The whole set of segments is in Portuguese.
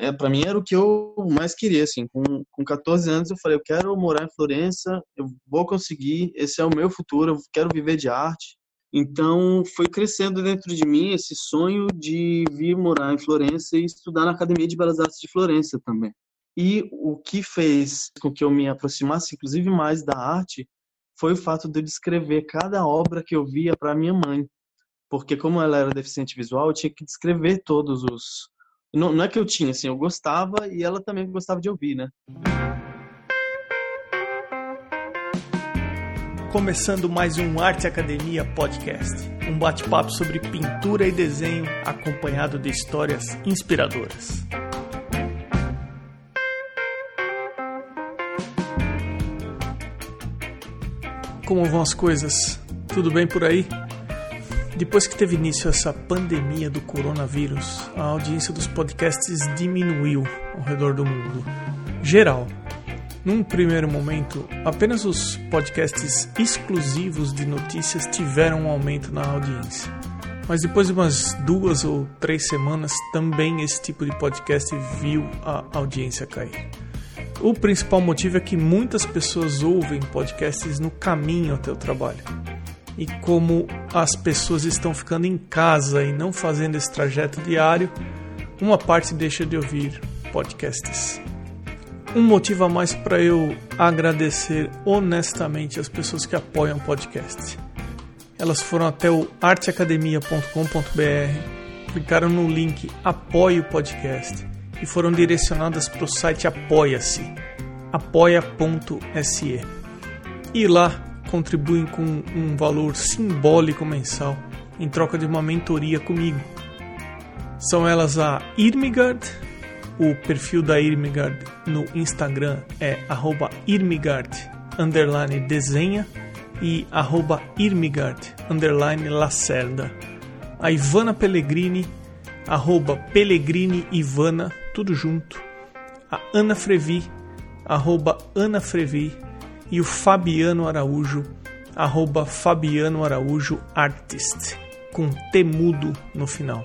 é, para mim era o que eu mais queria, assim. Com, com 14 anos eu falei, eu quero morar em Florença, eu vou conseguir, esse é o meu futuro, eu quero viver de arte. Então foi crescendo dentro de mim esse sonho de vir morar em Florença e estudar na Academia de Belas Artes de Florença também. E o que fez com que eu me aproximasse, inclusive, mais da arte, foi o fato de eu descrever cada obra que eu via para minha mãe. Porque como ela era deficiente visual, eu tinha que descrever todos os, não, não é que eu tinha, assim, eu gostava e ela também gostava de ouvir, né? Começando mais um Arte Academia Podcast, um bate-papo sobre pintura e desenho acompanhado de histórias inspiradoras. Como vão as coisas? Tudo bem por aí? Depois que teve início essa pandemia do coronavírus, a audiência dos podcasts diminuiu ao redor do mundo. Geral. Num primeiro momento, apenas os podcasts exclusivos de notícias tiveram um aumento na audiência. Mas depois de umas duas ou três semanas, também esse tipo de podcast viu a audiência cair. O principal motivo é que muitas pessoas ouvem podcasts no caminho até o trabalho e como as pessoas estão ficando em casa e não fazendo esse trajeto diário, uma parte deixa de ouvir podcasts. Um motivo a mais para eu agradecer honestamente as pessoas que apoiam o podcast. Elas foram até o arteacademia.com.br, clicaram no link Apoie o Podcast e foram direcionadas para o site Apoia-se, apoia.se. E lá contribuem com um valor simbólico mensal em troca de uma mentoria comigo. São elas a Irmigard, o perfil da Irmigard no Instagram é Irmigard desenha e arroba Irmigard Lacerda. A Ivana Pellegrini, arroba Pellegrini Ivana, tudo junto. A Ana Frevi, arroba Ana Frevi e o Fabiano Araújo, arroba Fabiano Araújo Artist, com temudo no final.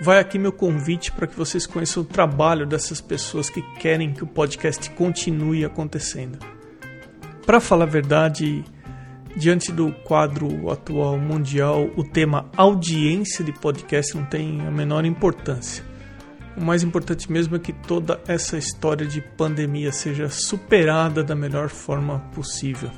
Vai aqui meu convite para que vocês conheçam o trabalho dessas pessoas que querem que o podcast continue acontecendo. Para falar a verdade, diante do quadro atual mundial, o tema audiência de podcast não tem a menor importância. O mais importante mesmo é que toda essa história de pandemia seja superada da melhor forma possível.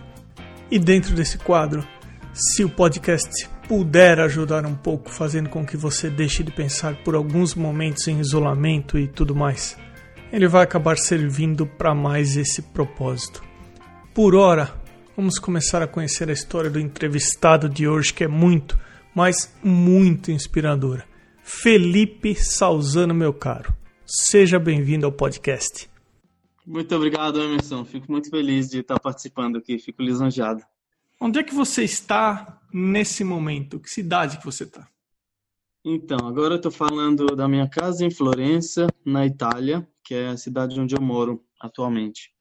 E dentro desse quadro, se o podcast puder ajudar um pouco, fazendo com que você deixe de pensar por alguns momentos em isolamento e tudo mais, ele vai acabar servindo para mais esse propósito. Por hora, vamos começar a conhecer a história do entrevistado de hoje, que é muito, mas muito inspiradora. Felipe Salzano, meu caro. Seja bem-vindo ao podcast. Muito obrigado, Emerson. Fico muito feliz de estar participando aqui. Fico lisonjeado. Onde é que você está nesse momento? Que cidade que você está? Então, agora eu estou falando da minha casa em Florença, na Itália, que é a cidade onde eu moro atualmente.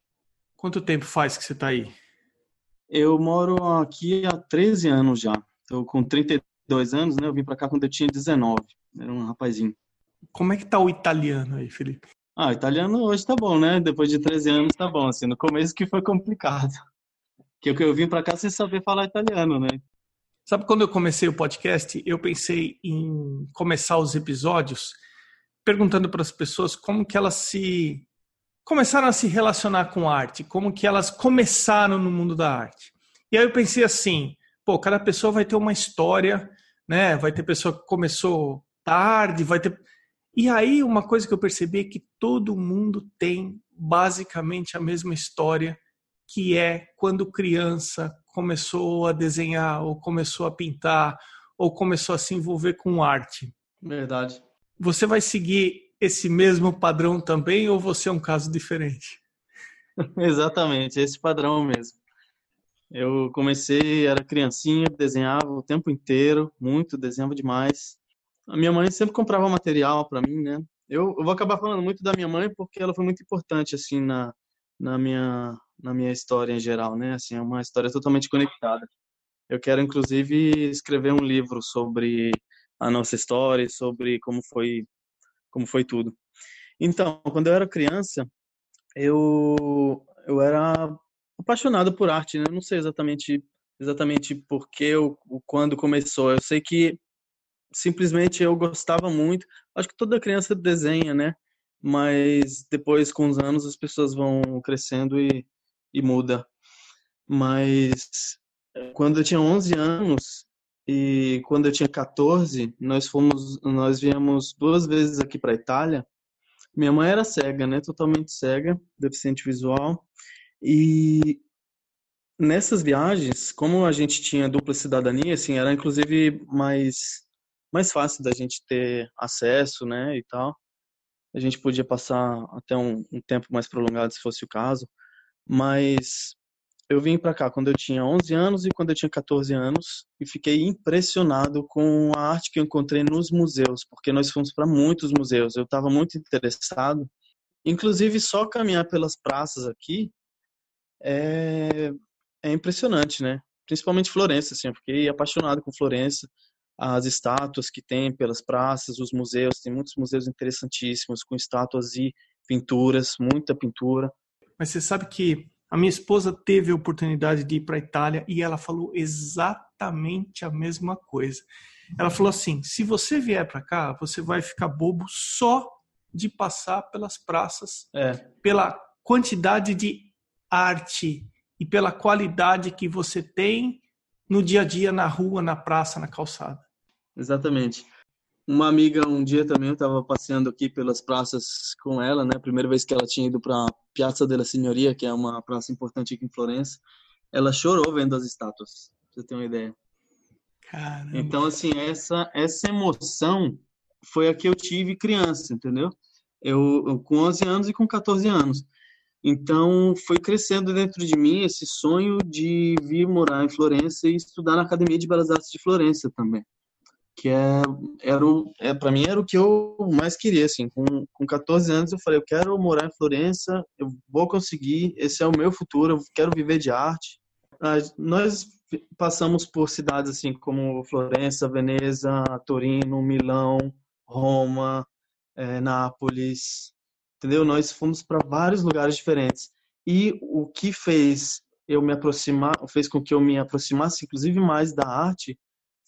Quanto tempo faz que você está aí? Eu moro aqui há 13 anos já. Estou com 32 anos, né? Eu vim para cá quando eu tinha 19. Era um rapazinho. Como é que tá o italiano aí, Felipe? Ah, o italiano hoje tá bom, né? Depois de 13 anos tá bom, assim. No começo que foi complicado. Que eu, eu vim para cá sem saber falar italiano, né? Sabe quando eu comecei o podcast, eu pensei em começar os episódios perguntando para as pessoas como que elas se começaram a se relacionar com arte, como que elas começaram no mundo da arte. E aí eu pensei assim, pô, cada pessoa vai ter uma história, né? Vai ter pessoa que começou tarde, vai ter. E aí, uma coisa que eu percebi é que todo mundo tem basicamente a mesma história, que é quando criança começou a desenhar, ou começou a pintar, ou começou a se envolver com arte. Verdade. Você vai seguir esse mesmo padrão também, ou você é um caso diferente? Exatamente, esse padrão mesmo. Eu comecei, era criancinha, desenhava o tempo inteiro, muito, desenhava demais a minha mãe sempre comprava material para mim, né? Eu, eu, vou acabar falando muito da minha mãe porque ela foi muito importante assim na, na minha na minha história em geral, né? Assim, é uma história totalmente conectada. Eu quero inclusive escrever um livro sobre a nossa história, sobre como foi como foi tudo. Então, quando eu era criança, eu, eu era apaixonado por arte, né? Eu não sei exatamente exatamente porque ou quando começou. Eu sei que simplesmente eu gostava muito. Acho que toda criança desenha, né? Mas depois, com os anos, as pessoas vão crescendo e, e muda. Mas quando eu tinha 11 anos e quando eu tinha 14, nós fomos, nós viemos duas vezes aqui para Itália. Minha mãe era cega, né? Totalmente cega, deficiente visual. E nessas viagens, como a gente tinha dupla cidadania, assim, era inclusive mais mais fácil da gente ter acesso, né, e tal. A gente podia passar até um, um tempo mais prolongado, se fosse o caso. Mas eu vim para cá quando eu tinha 11 anos e quando eu tinha 14 anos e fiquei impressionado com a arte que eu encontrei nos museus, porque nós fomos para muitos museus. Eu estava muito interessado. Inclusive, só caminhar pelas praças aqui é, é impressionante, né? Principalmente Florença, assim, eu fiquei apaixonado com Florença as estátuas que tem pelas praças, os museus, tem muitos museus interessantíssimos com estátuas e pinturas, muita pintura. Mas você sabe que a minha esposa teve a oportunidade de ir para a Itália e ela falou exatamente a mesma coisa. Ela falou assim: se você vier para cá, você vai ficar bobo só de passar pelas praças, é. pela quantidade de arte e pela qualidade que você tem no dia a dia, na rua, na praça, na calçada. Exatamente. Uma amiga, um dia também, eu estava passeando aqui pelas praças com ela, né? Primeira vez que ela tinha ido para Piazza della Signoria, que é uma praça importante aqui em Florença. Ela chorou vendo as estátuas, pra você ter uma ideia. Caramba. Então, assim, essa, essa emoção foi a que eu tive criança, entendeu? Eu, eu com 11 anos e com 14 anos. Então, foi crescendo dentro de mim esse sonho de vir morar em Florença e estudar na Academia de Belas Artes de Florença também. Que é, era o, é, para mim era o que eu mais queria, assim. Com, com 14 anos eu falei, eu quero morar em Florença, eu vou conseguir, esse é o meu futuro, eu quero viver de arte. Nós passamos por cidades assim como Florença, Veneza, Torino, Milão, Roma, é, Nápoles, entendeu? Nós fomos para vários lugares diferentes. E o que fez eu me aproximar, fez com que eu me aproximasse, inclusive mais da arte,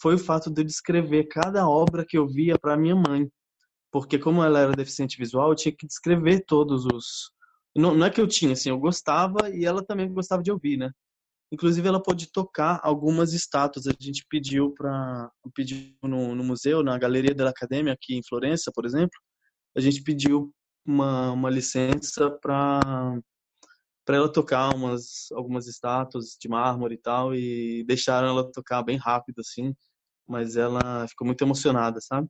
foi o fato de eu descrever cada obra que eu via para minha mãe. Porque como ela era deficiente visual, eu tinha que descrever todos os... Não, não é que eu tinha, assim, eu gostava e ela também gostava de ouvir, né? Inclusive, ela pôde tocar algumas estátuas. A gente pediu para pediu no, no museu, na Galeria da Academia, aqui em Florença, por exemplo, a gente pediu uma, uma licença para para ela tocar umas algumas estátuas de mármore e tal e deixaram ela tocar bem rápido assim, mas ela ficou muito emocionada, sabe?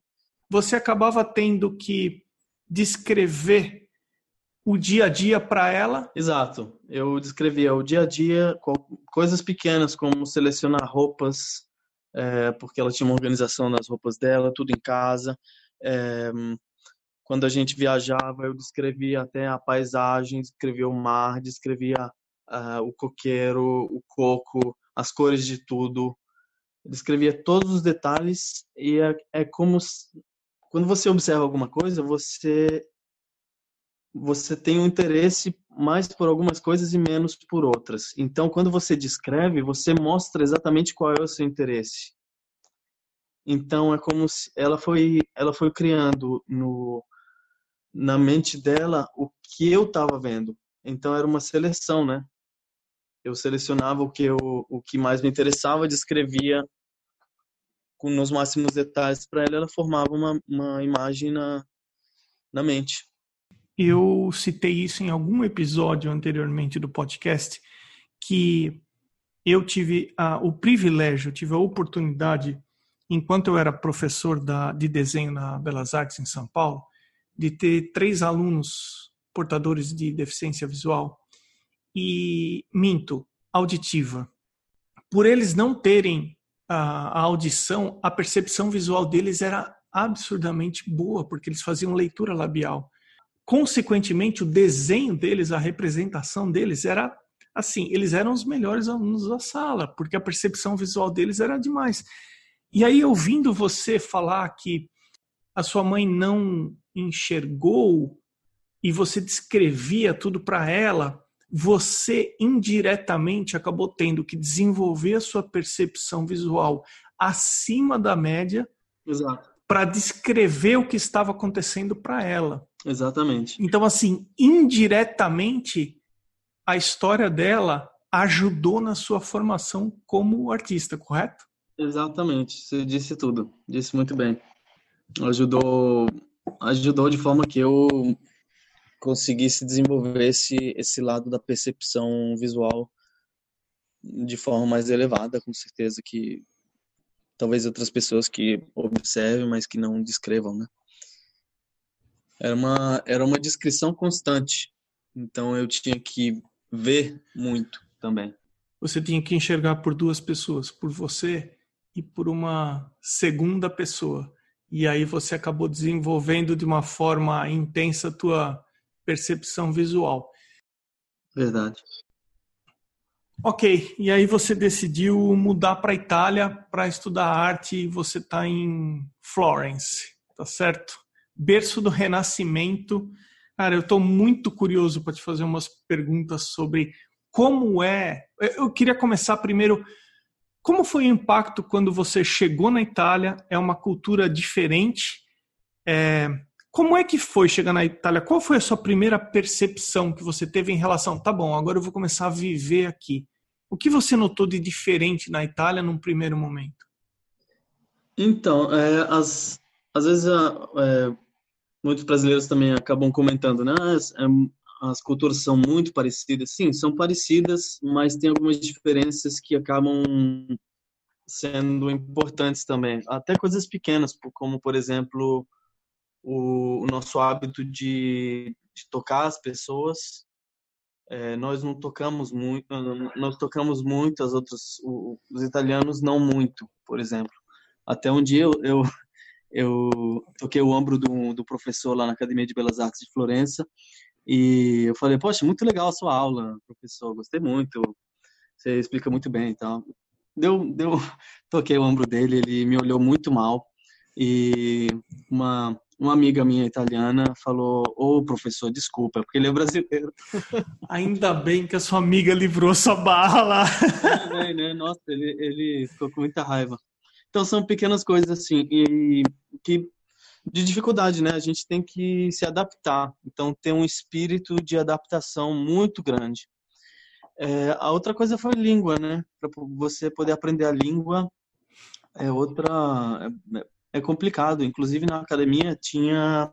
Você acabava tendo que descrever o dia a dia para ela? Exato. Eu descrevia o dia a dia, coisas pequenas como selecionar roupas, é, porque ela tinha uma organização nas roupas dela, tudo em casa. É, quando a gente viajava, eu descrevia até a paisagem, descrevia o mar, descrevia uh, o coqueiro, o coco, as cores de tudo. Descrevia todos os detalhes e é, é como quando você observa alguma coisa, você você tem um interesse mais por algumas coisas e menos por outras. Então, quando você descreve, você mostra exatamente qual é o seu interesse. Então, é como se ela foi ela foi criando no na mente dela o que eu estava vendo. Então era uma seleção, né? Eu selecionava o que eu, o que mais me interessava, descrevia com nos máximos detalhes para ela, ela formava uma, uma imagem na, na mente. Eu citei isso em algum episódio anteriormente do podcast que eu tive a, o privilégio, tive a oportunidade, enquanto eu era professor da, de desenho na Belas Artes em São Paulo, de ter três alunos portadores de deficiência visual e minto, auditiva. Por eles não terem a, a audição, a percepção visual deles era absurdamente boa, porque eles faziam leitura labial. Consequentemente, o desenho deles, a representação deles era assim, eles eram os melhores alunos da sala, porque a percepção visual deles era demais. E aí, ouvindo você falar que a sua mãe não enxergou e você descrevia tudo para ela, você indiretamente acabou tendo que desenvolver a sua percepção visual acima da média para descrever o que estava acontecendo para ela. Exatamente. Então, assim, indiretamente, a história dela ajudou na sua formação como artista, correto? Exatamente. Você disse tudo. Disse muito bem. Ajudou, ajudou de forma que eu conseguisse desenvolver esse, esse lado da percepção visual de forma mais elevada, com certeza que talvez outras pessoas que observem, mas que não descrevam, né? Era uma, era uma descrição constante, então eu tinha que ver muito também. Você tinha que enxergar por duas pessoas, por você e por uma segunda pessoa. E aí você acabou desenvolvendo de uma forma intensa a tua percepção visual. Verdade. Ok, e aí você decidiu mudar para a Itália para estudar arte e você está em Florence, tá certo? Berço do Renascimento. Cara, eu estou muito curioso para te fazer umas perguntas sobre como é. Eu queria começar primeiro. Como foi o impacto quando você chegou na Itália? É uma cultura diferente. É, como é que foi chegar na Itália? Qual foi a sua primeira percepção que você teve em relação? Tá bom, agora eu vou começar a viver aqui. O que você notou de diferente na Itália num primeiro momento? Então, é, as, às vezes é, muitos brasileiros também acabam comentando, né? As, é, as culturas são muito parecidas. Sim, são parecidas, mas tem algumas diferenças que acabam sendo importantes também. Até coisas pequenas, como por exemplo o, o nosso hábito de, de, tocar as pessoas. É, nós não tocamos muito, nós tocamos muito, as outras, os italianos não muito, por exemplo. Até um dia eu, eu, eu toquei o ombro do, do professor lá na Academia de Belas Artes de Florença e eu falei, poxa, muito legal a sua aula, professor, gostei muito, você explica muito bem e tal. Deu, deu, toquei o ombro dele, ele me olhou muito mal e uma uma amiga minha italiana falou: Ô oh, professor, desculpa, porque ele é brasileiro. Ainda bem que a sua amiga livrou sua barra lá. É, né? Nossa, ele, ele ficou com muita raiva. Então são pequenas coisas assim, e que de dificuldade, né? A gente tem que se adaptar. Então ter um espírito de adaptação muito grande. É, a outra coisa foi língua, né? Para você poder aprender a língua é outra é, complicado. Inclusive na academia tinha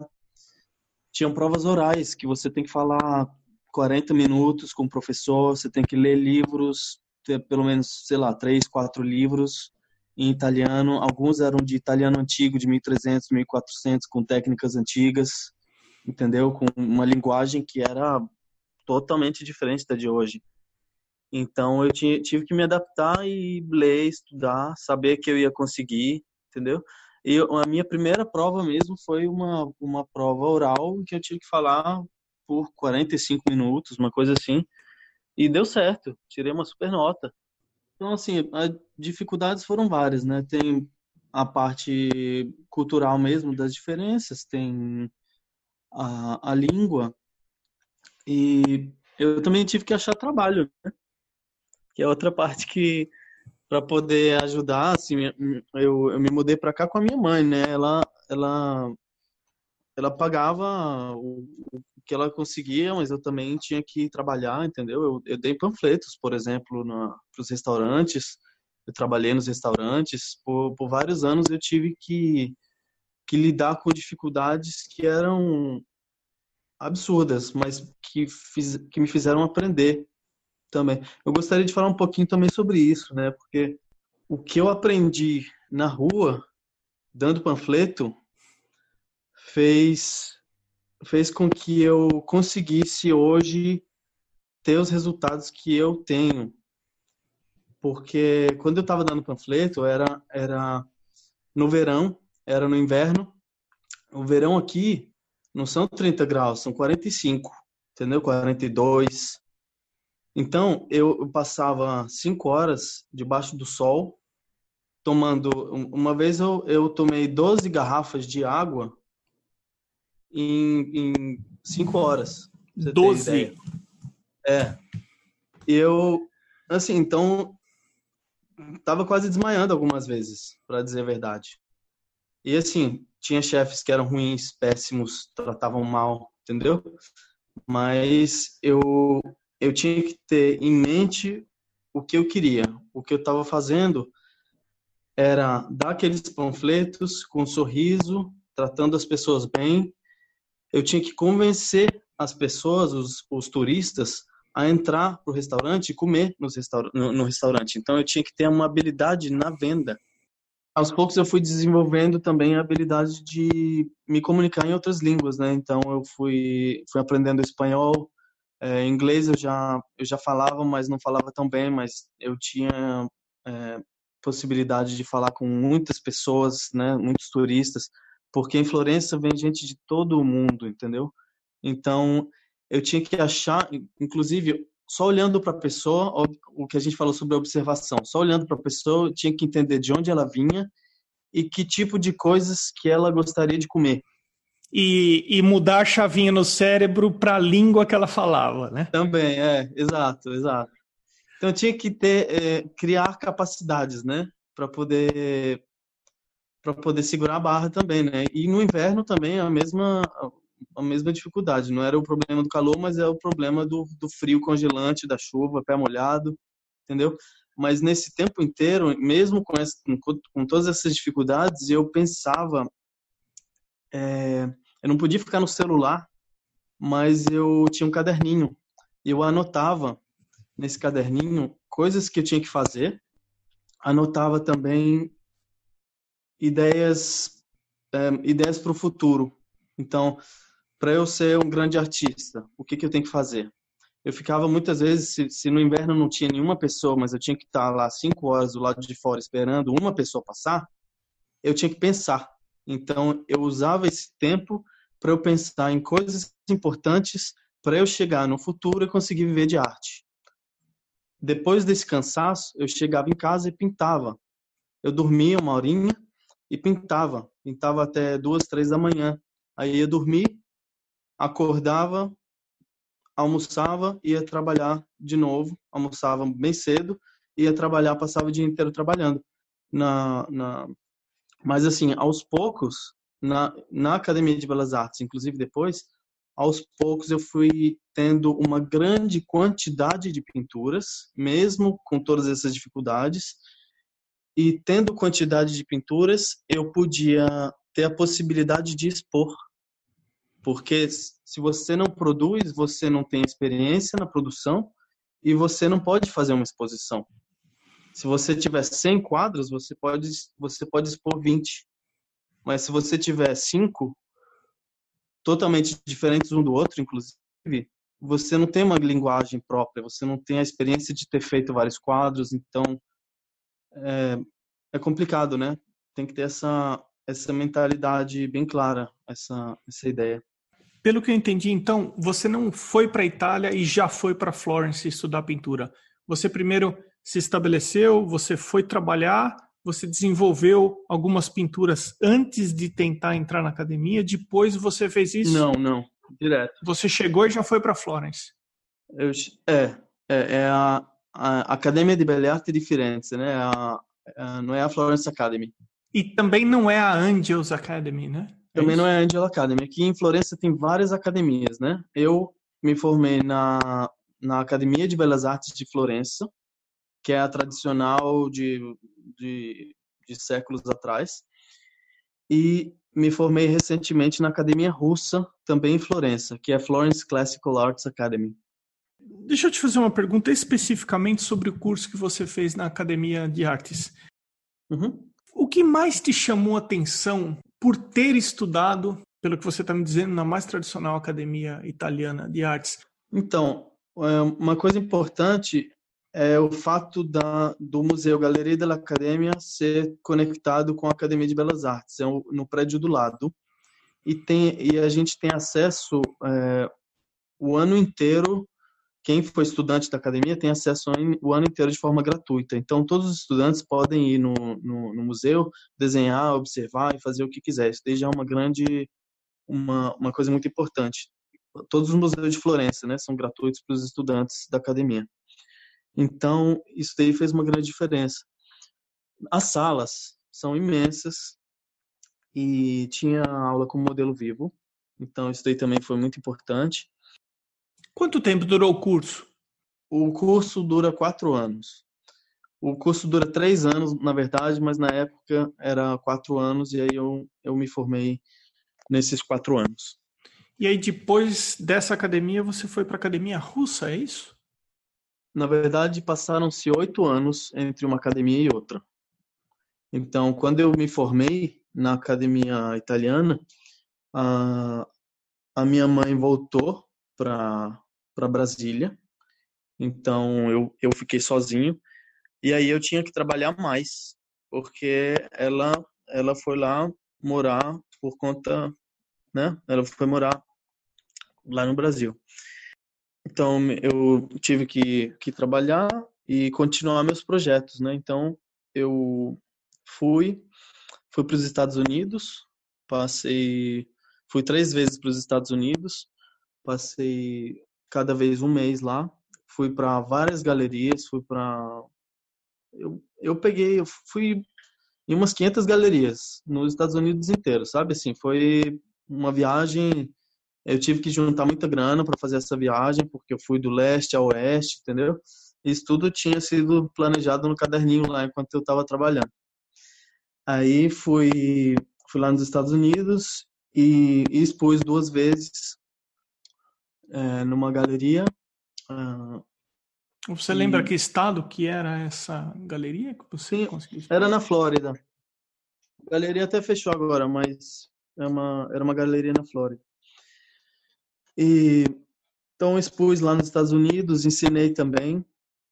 tinham provas orais que você tem que falar 40 minutos com o professor, você tem que ler livros, ter pelo menos, sei lá, três, quatro livros em italiano. Alguns eram de italiano antigo, de 1300, 1400, com técnicas antigas, entendeu? Com uma linguagem que era totalmente diferente da de hoje. Então eu tive que me adaptar e ler, estudar, saber que eu ia conseguir, entendeu? E a minha primeira prova mesmo foi uma, uma prova oral que eu tive que falar por 45 minutos, uma coisa assim. E deu certo, tirei uma super nota. Então, assim, as dificuldades foram várias, né? Tem a parte cultural mesmo das diferenças, tem a, a língua. E eu também tive que achar trabalho, né? Que é outra parte que para poder ajudar, assim, eu, eu me mudei para cá com a minha mãe, né? Ela, ela, ela pagava o, o que ela conseguia, mas eu também tinha que trabalhar, entendeu? Eu, eu dei panfletos, por exemplo, para os restaurantes. Eu trabalhei nos restaurantes. Por, por vários anos eu tive que, que lidar com dificuldades que eram absurdas, mas que, fiz, que me fizeram aprender também. Eu gostaria de falar um pouquinho também sobre isso, né? Porque o que eu aprendi na rua, dando panfleto, fez fez com que eu conseguisse hoje ter os resultados que eu tenho. Porque quando eu estava dando panfleto, era era no verão, era no inverno. O verão aqui não são 30 graus, são 45, entendeu? 42. Então, eu passava cinco horas debaixo do sol, tomando. Uma vez eu, eu tomei 12 garrafas de água em, em cinco horas. Doze? É. Eu, assim, então, tava quase desmaiando algumas vezes, para dizer a verdade. E assim, tinha chefes que eram ruins, péssimos, tratavam mal, entendeu? Mas eu eu tinha que ter em mente o que eu queria. O que eu estava fazendo era dar aqueles panfletos com um sorriso, tratando as pessoas bem. Eu tinha que convencer as pessoas, os, os turistas, a entrar para o restaurante e comer restaur no, no restaurante. Então eu tinha que ter uma habilidade na venda. Aos poucos eu fui desenvolvendo também a habilidade de me comunicar em outras línguas, né? Então eu fui fui aprendendo espanhol, é, inglês eu já eu já falava, mas não falava tão bem, mas eu tinha é, possibilidade de falar com muitas pessoas, né? Muitos turistas, porque em Florença vem gente de todo o mundo, entendeu? Então eu tinha que achar, inclusive, só olhando para a pessoa, o que a gente falou sobre a observação, só olhando para a pessoa, eu tinha que entender de onde ela vinha e que tipo de coisas que ela gostaria de comer. E, e mudar a chavinha no cérebro para a língua que ela falava, né? Também, é, exato, exato. Então tinha que ter, é, criar capacidades, né, para poder para poder segurar a barra também, né? E no inverno também a mesma a mesma dificuldade. Não era o problema do calor, mas é o problema do, do frio congelante, da chuva, pé molhado, entendeu? Mas nesse tempo inteiro, mesmo com, essa, com, com todas essas dificuldades, eu pensava. É, eu não podia ficar no celular, mas eu tinha um caderninho. Eu anotava nesse caderninho coisas que eu tinha que fazer. Anotava também ideias é, ideias para o futuro. Então, para eu ser um grande artista, o que, que eu tenho que fazer? Eu ficava muitas vezes, se, se, no inverno não tinha nenhuma pessoa, mas eu tinha que estar lá cinco horas do lado de fora esperando uma pessoa passar, eu tinha que pensar. Então, eu usava esse tempo para eu pensar em coisas importantes para eu chegar no futuro e conseguir viver de arte. Depois desse cansaço, eu chegava em casa e pintava. Eu dormia uma horinha e pintava. Pintava até duas, três da manhã. Aí ia dormir acordava, almoçava, ia trabalhar de novo, almoçava bem cedo, ia trabalhar, passava o dia inteiro trabalhando. Na, na... Mas, assim, aos poucos, na, na Academia de Belas Artes, inclusive depois, aos poucos eu fui tendo uma grande quantidade de pinturas, mesmo com todas essas dificuldades. E tendo quantidade de pinturas, eu podia ter a possibilidade de expor porque se você não produz, você não tem experiência na produção e você não pode fazer uma exposição. Se você tiver 100 quadros, você pode, você pode expor 20. Mas se você tiver 5, totalmente diferentes um do outro, inclusive, você não tem uma linguagem própria, você não tem a experiência de ter feito vários quadros, então é, é complicado, né? Tem que ter essa, essa mentalidade bem clara, essa, essa ideia. Pelo que eu entendi, então, você não foi para a Itália e já foi para Florence estudar pintura. Você primeiro se estabeleceu, você foi trabalhar, você desenvolveu algumas pinturas antes de tentar entrar na academia, depois você fez isso? Não, não, direto. Você chegou e já foi para Florence? Eu, é, é, é a, a, Academia de Belle Artes de Firenze, né? A, a, não é a Florence Academy. E também não é a Angels Academy, né? Também é não é a Angel Academy. Aqui em Florença tem várias academias, né? Eu me formei na, na Academia de Belas Artes de Florença, que é a tradicional de, de, de séculos atrás. E me formei recentemente na Academia Russa, também em Florença, que é a Florence Classical Arts Academy. Deixa eu te fazer uma pergunta especificamente sobre o curso que você fez na Academia de Artes. Uhum. O que mais te chamou a atenção por ter estudado, pelo que você está me dizendo, na mais tradicional academia italiana de artes? Então, é, uma coisa importante é o fato da, do Museu Galeria della Accademia ser conectado com a Academia de Belas Artes, é no prédio do lado. E, tem, e a gente tem acesso é, o ano inteiro quem foi estudante da academia tem acesso o ano inteiro de forma gratuita. Então, todos os estudantes podem ir no, no, no museu, desenhar, observar e fazer o que quiser. Isso desde é uma grande uma, uma coisa muito importante. Todos os museus de Florença, né, são gratuitos para os estudantes da academia. Então, isso daí fez uma grande diferença. As salas são imensas e tinha aula com modelo vivo, então isso daí também foi muito importante. Quanto tempo durou o curso? O curso dura quatro anos. O curso dura três anos, na verdade, mas na época era quatro anos e aí eu, eu me formei nesses quatro anos. E aí depois dessa academia você foi para a academia russa, é isso? Na verdade, passaram-se oito anos entre uma academia e outra. Então, quando eu me formei na academia italiana, a, a minha mãe voltou para Brasília. Então, eu, eu fiquei sozinho. E aí eu tinha que trabalhar mais, porque ela, ela foi lá morar por conta, né? Ela foi morar lá no Brasil. Então, eu tive que, que trabalhar e continuar meus projetos, né? Então, eu fui, fui para os Estados Unidos, passei, fui três vezes para os Estados Unidos, passei cada vez um mês lá, fui para várias galerias, fui para eu, eu peguei, eu fui em umas 500 galerias nos Estados Unidos inteiro, sabe? Assim, foi uma viagem. Eu tive que juntar muita grana para fazer essa viagem, porque eu fui do leste ao oeste, entendeu? Isso tudo tinha sido planejado no caderninho lá enquanto eu estava trabalhando. Aí fui, fui lá nos Estados Unidos e, e expus duas vezes é, numa galeria. Uh, você lembra que estado que era essa galeria que você Sim, conseguiu? Era na Flórida. A galeria até fechou agora, mas é uma, era uma galeria na Flórida. E então expus lá nos Estados Unidos, ensinei também.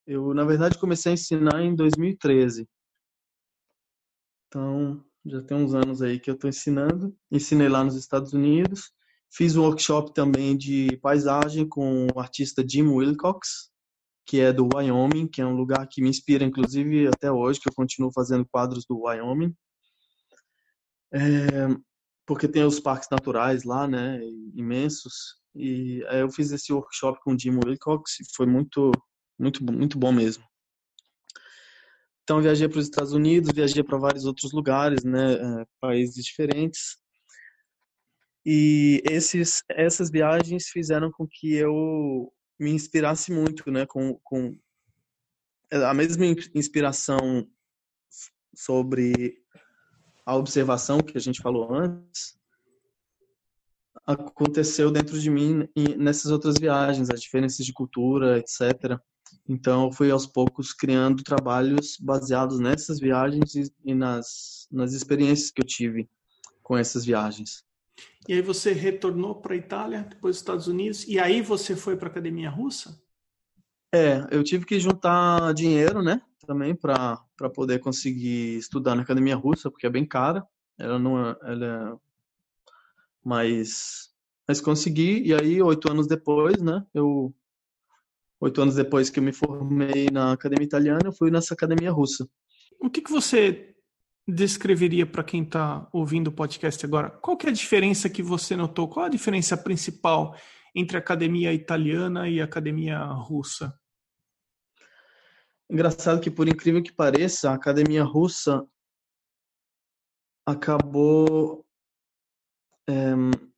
Eu, na verdade, comecei a ensinar em 2013. Então, já tem uns anos aí que eu estou ensinando. Ensinei lá nos Estados Unidos. Fiz um workshop também de paisagem com o artista Jim Wilcox, que é do Wyoming, que é um lugar que me inspira, inclusive, até hoje, que eu continuo fazendo quadros do Wyoming. É, porque tem os parques naturais lá, né, imensos. E aí eu fiz esse workshop com o Jim Wilcox e foi muito, muito, muito bom mesmo. Então viajei para os Estados Unidos, viajei para vários outros lugares, né, é, países diferentes. E esses, essas viagens fizeram com que eu me inspirasse muito, né, com, com a mesma inspiração sobre a observação que a gente falou antes, aconteceu dentro de mim nessas outras viagens, as diferenças de cultura, etc. Então, eu fui aos poucos criando trabalhos baseados nessas viagens e, nas, nas experiências que eu tive com essas viagens. E aí você retornou para a Itália, depois dos Estados Unidos, e aí você foi para a academia russa? É, eu tive que juntar dinheiro, né, também para poder conseguir estudar na academia russa, porque é bem cara. Ela não é, ela é mas mas consegui e aí oito anos depois, né, eu oito anos depois que eu me formei na academia italiana, eu fui nessa academia russa. O que que você descreveria para quem está ouvindo o podcast agora? Qual que é a diferença que você notou? Qual a diferença principal entre a academia italiana e a academia russa? Engraçado que, por incrível que pareça, a academia russa acabou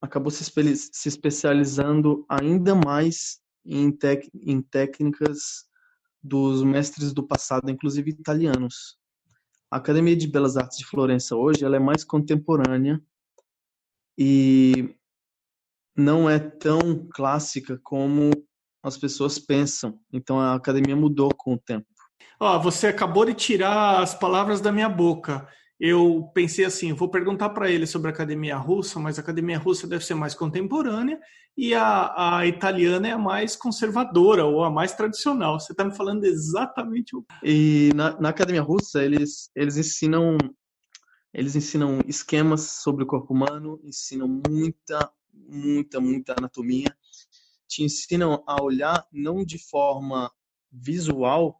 acabou se, se, especializando ainda mais em, em técnicas dos mestres do passado, inclusive italianos. A Academia de Belas Artes de Florença hoje ela é mais contemporânea e não é tão clássica como as pessoas pensam. Então a academia mudou com o tempo. Oh, você acabou de tirar as palavras da minha boca eu pensei assim, vou perguntar para ele sobre a academia russa, mas a academia russa deve ser mais contemporânea e a, a italiana é a mais conservadora ou a mais tradicional. Você está me falando exatamente o. E na, na academia russa eles eles ensinam eles ensinam esquemas sobre o corpo humano, ensinam muita muita muita anatomia, te ensinam a olhar não de forma visual,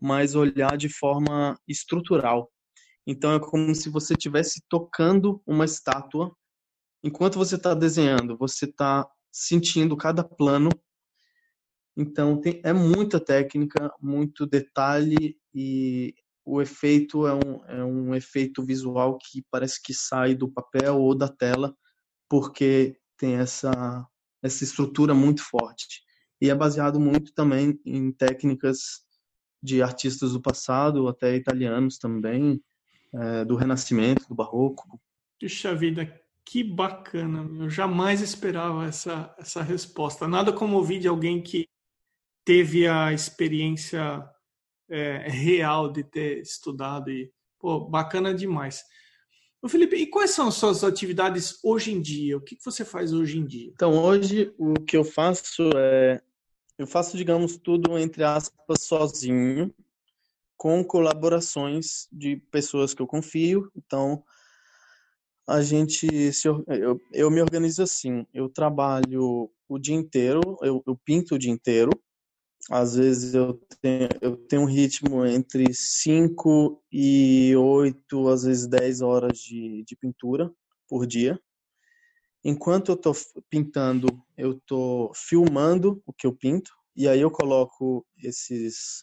mas olhar de forma estrutural então é como se você estivesse tocando uma estátua enquanto você está desenhando, você está sentindo cada plano. Então, tem, é muita técnica, muito detalhe e o efeito é um, é um efeito visual que parece que sai do papel ou da tela, porque tem essa, essa estrutura muito forte. E é baseado muito também em técnicas de artistas do passado, até italianos também, é, do Renascimento, do Barroco. Puxa vida, que bacana! Eu jamais esperava essa, essa resposta. Nada como ouvir de alguém que teve a experiência é, real de ter estudado e pô, bacana demais. Ô Felipe, e quais são as suas atividades hoje em dia? O que você faz hoje em dia? Então, hoje o que eu faço é eu faço, digamos, tudo entre aspas sozinho, com colaborações de pessoas que eu confio. Então, a gente se, eu, eu me organizo assim, eu trabalho o dia inteiro, eu, eu pinto o dia inteiro. Às vezes eu tenho, eu tenho um ritmo entre 5 e 8, às vezes 10 horas de, de pintura por dia. Enquanto eu estou pintando, eu estou filmando o que eu pinto, e aí eu coloco esses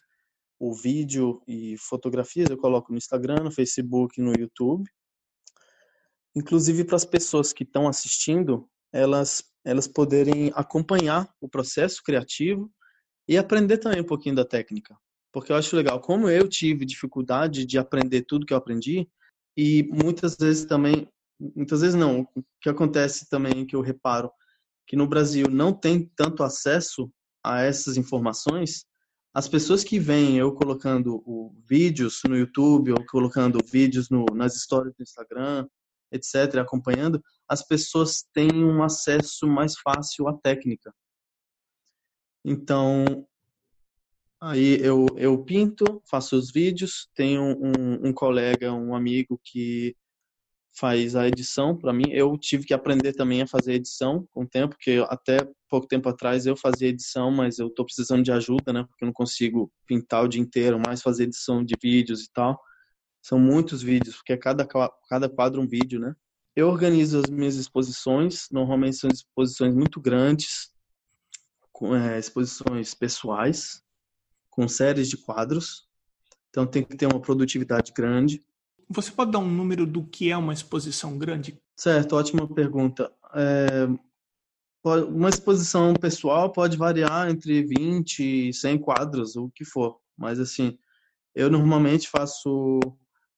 o vídeo e fotografias, eu coloco no Instagram, no Facebook, no YouTube. Inclusive para as pessoas que estão assistindo, elas elas poderem acompanhar o processo criativo e aprender também um pouquinho da técnica. Porque eu acho legal, como eu tive dificuldade de aprender tudo que eu aprendi, e muitas vezes também muitas vezes não. O que acontece também que eu reparo que no Brasil não tem tanto acesso a essas informações, as pessoas que veem eu colocando o, vídeos no YouTube ou colocando vídeos no, nas histórias do Instagram, etc., acompanhando, as pessoas têm um acesso mais fácil à técnica. Então, aí eu, eu pinto, faço os vídeos, tenho um, um colega, um amigo que faz a edição para mim. Eu tive que aprender também a fazer edição com o tempo, porque até pouco tempo atrás eu fazia edição, mas eu estou precisando de ajuda, né? Porque eu não consigo pintar o dia inteiro, mais fazer edição de vídeos e tal. São muitos vídeos, porque cada cada quadro um vídeo, né? Eu organizo as minhas exposições, normalmente são exposições muito grandes, com, é, exposições pessoais, com séries de quadros. Então tem que ter uma produtividade grande você pode dar um número do que é uma exposição grande? Certo, ótima pergunta. É, uma exposição pessoal pode variar entre 20 e 100 quadros, o que for. Mas, assim, eu normalmente faço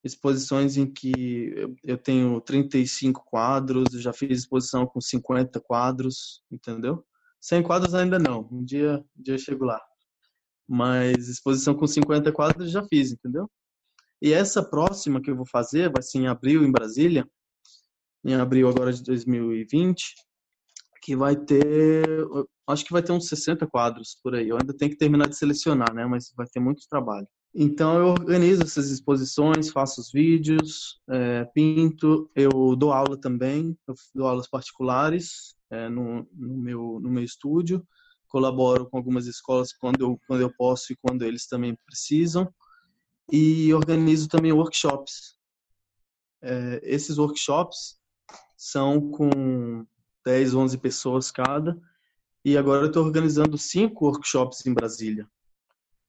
exposições em que eu tenho 35 quadros, já fiz exposição com 50 quadros, entendeu? 100 quadros ainda não, um dia, um dia eu chego lá. Mas exposição com 50 quadros já fiz, entendeu? E essa próxima que eu vou fazer vai ser em abril em Brasília, em abril agora de 2020, que vai ter, acho que vai ter uns 60 quadros por aí. Eu ainda tenho que terminar de selecionar, né, mas vai ter muito trabalho. Então eu organizo essas exposições, faço os vídeos, é, pinto, eu dou aula também, eu dou aulas particulares é, no, no, meu, no meu estúdio, colaboro com algumas escolas quando eu, quando eu posso e quando eles também precisam e organizo também workshops. É, esses workshops são com 10, 11 pessoas cada, e agora eu estou organizando cinco workshops em Brasília.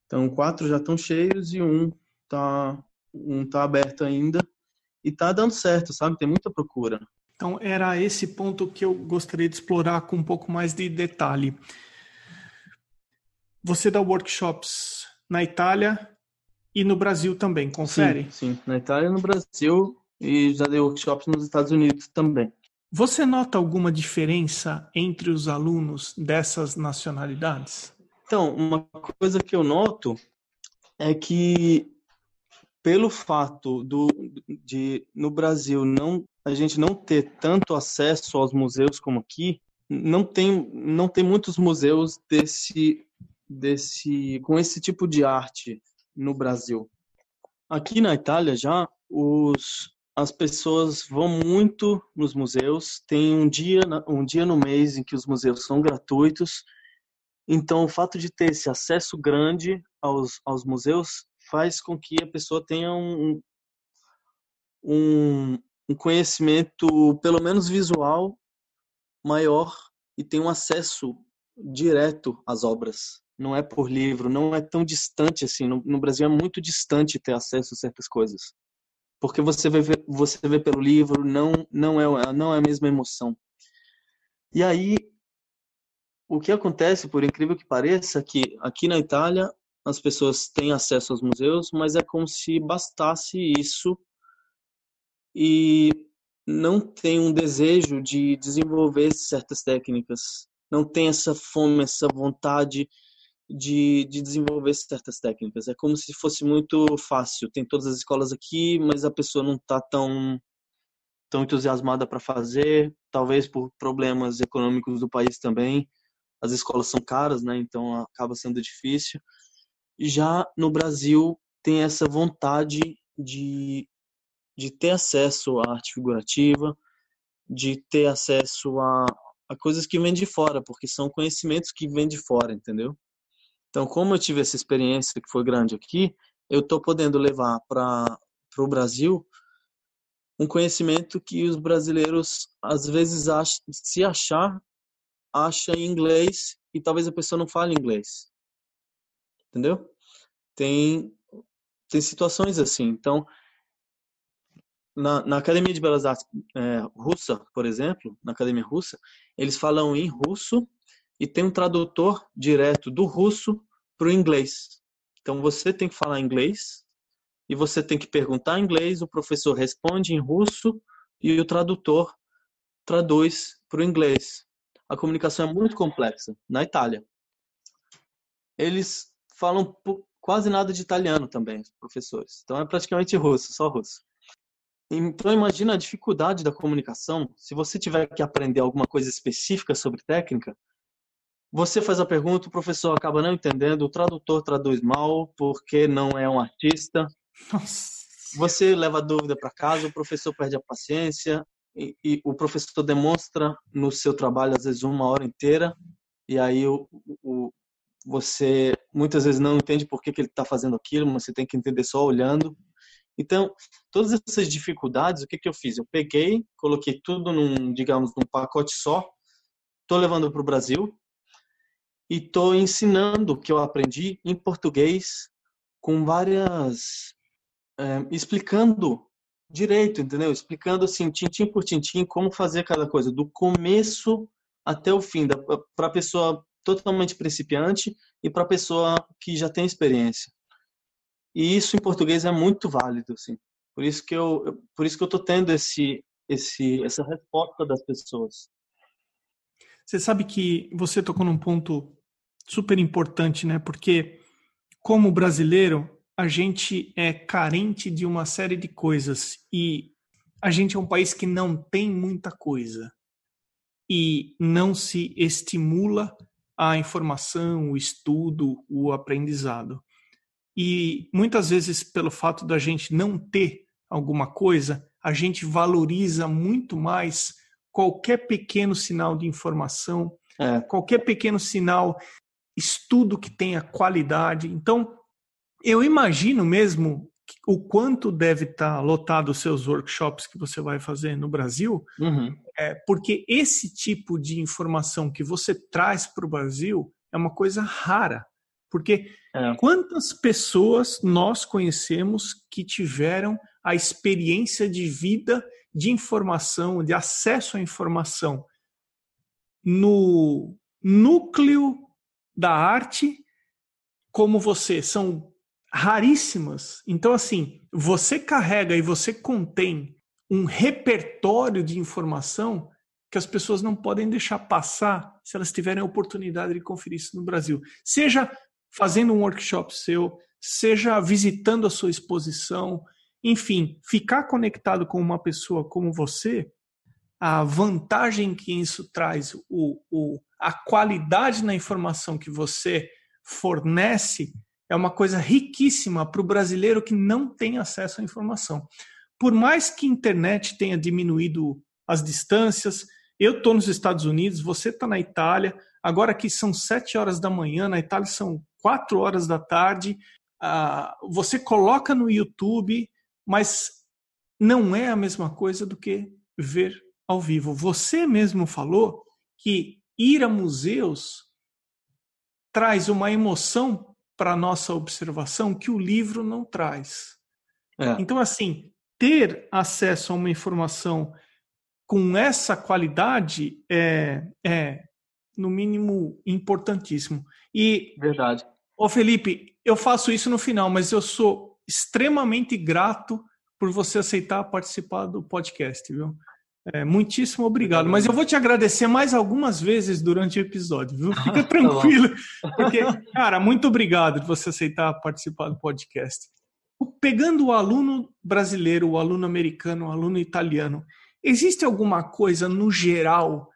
Então, quatro já estão cheios e um está um tá aberto ainda e está dando certo, sabe? Tem muita procura. Então, era esse ponto que eu gostaria de explorar com um pouco mais de detalhe. Você dá workshops na Itália, e no Brasil também, confere? Sim, sim. na Itália e no Brasil e já dei workshops nos Estados Unidos também. Você nota alguma diferença entre os alunos dessas nacionalidades? Então, uma coisa que eu noto é que pelo fato do, de no Brasil não a gente não ter tanto acesso aos museus como aqui, não tem não tem muitos museus desse desse com esse tipo de arte no Brasil. Aqui na Itália já os as pessoas vão muito nos museus, tem um dia um dia no mês em que os museus são gratuitos. Então o fato de ter esse acesso grande aos, aos museus faz com que a pessoa tenha um, um, um conhecimento pelo menos visual maior e tem um acesso direto às obras. Não é por livro, não é tão distante assim. No, no Brasil é muito distante ter acesso a certas coisas, porque você vê você vê pelo livro, não não é não é a mesma emoção. E aí o que acontece, por incrível que pareça, é que aqui na Itália as pessoas têm acesso aos museus, mas é como se bastasse isso e não tem um desejo de desenvolver certas técnicas, não tem essa fome, essa vontade de, de desenvolver certas técnicas. É como se fosse muito fácil. Tem todas as escolas aqui, mas a pessoa não está tão tão entusiasmada para fazer, talvez por problemas econômicos do país também. As escolas são caras, né? Então acaba sendo difícil. Já no Brasil tem essa vontade de de ter acesso à arte figurativa, de ter acesso a, a coisas que vêm de fora, porque são conhecimentos que vêm de fora, entendeu? Então, como eu tive essa experiência que foi grande aqui, eu estou podendo levar para o Brasil um conhecimento que os brasileiros às vezes se achar acha em inglês e talvez a pessoa não fale inglês, entendeu? Tem tem situações assim. Então na, na Academia de Belas Artes é, russa, por exemplo, na Academia Russa, eles falam em russo e tem um tradutor direto do russo para o inglês. Então você tem que falar inglês e você tem que perguntar em inglês, o professor responde em russo e o tradutor traduz para o inglês. A comunicação é muito complexa na Itália. Eles falam quase nada de italiano também, os professores. Então é praticamente russo, só russo. Então imagina a dificuldade da comunicação. Se você tiver que aprender alguma coisa específica sobre técnica, você faz a pergunta, o professor acaba não entendendo, o tradutor traduz mal porque não é um artista. Nossa. Você leva a dúvida para casa, o professor perde a paciência e, e, o professor demonstra no seu trabalho às vezes uma hora inteira e aí o, o você muitas vezes não entende por que, que ele está fazendo aquilo, mas você tem que entender só olhando. Então, todas essas dificuldades, o que, que eu fiz? Eu peguei, coloquei tudo num, digamos, num pacote só, estou levando para o Brasil e estou ensinando o que eu aprendi em português com várias... É, explicando direito, entendeu? Explicando assim, tintim por tintim, como fazer cada coisa, do começo até o fim, para a pessoa totalmente principiante e para a pessoa que já tem experiência. E isso em português é muito válido, assim. Por isso que eu, por isso que eu tô tendo esse, esse, essa resposta das pessoas. Você sabe que você tocou num ponto super importante, né? Porque como brasileiro, a gente é carente de uma série de coisas e a gente é um país que não tem muita coisa e não se estimula a informação, o estudo, o aprendizado. E muitas vezes, pelo fato da gente não ter alguma coisa, a gente valoriza muito mais qualquer pequeno sinal de informação, é. qualquer pequeno sinal, estudo que tenha qualidade. Então, eu imagino mesmo o quanto deve estar lotado os seus workshops que você vai fazer no Brasil, uhum. é, porque esse tipo de informação que você traz para o Brasil é uma coisa rara. Porque é. quantas pessoas nós conhecemos que tiveram a experiência de vida, de informação, de acesso à informação no núcleo da arte como você? São raríssimas. Então, assim, você carrega e você contém um repertório de informação que as pessoas não podem deixar passar se elas tiverem a oportunidade de conferir isso no Brasil. Seja fazendo um workshop seu, seja visitando a sua exposição, enfim, ficar conectado com uma pessoa como você, a vantagem que isso traz, o, o, a qualidade na informação que você fornece é uma coisa riquíssima para o brasileiro que não tem acesso à informação. Por mais que a internet tenha diminuído as distâncias, eu estou nos Estados Unidos, você está na Itália, agora aqui são sete horas da manhã, na Itália são quatro horas da tarde, uh, você coloca no YouTube, mas não é a mesma coisa do que ver ao vivo. Você mesmo falou que ir a museus traz uma emoção para a nossa observação que o livro não traz. É. Então, assim, ter acesso a uma informação com essa qualidade é, é no mínimo, importantíssimo. E, Verdade. Ô Felipe, eu faço isso no final, mas eu sou extremamente grato por você aceitar participar do podcast, viu? É, muitíssimo obrigado. Mas eu vou te agradecer mais algumas vezes durante o episódio, viu? Fica tá tranquilo. porque, cara, muito obrigado de você aceitar participar do podcast. Pegando o aluno brasileiro, o aluno americano, o aluno italiano, existe alguma coisa no geral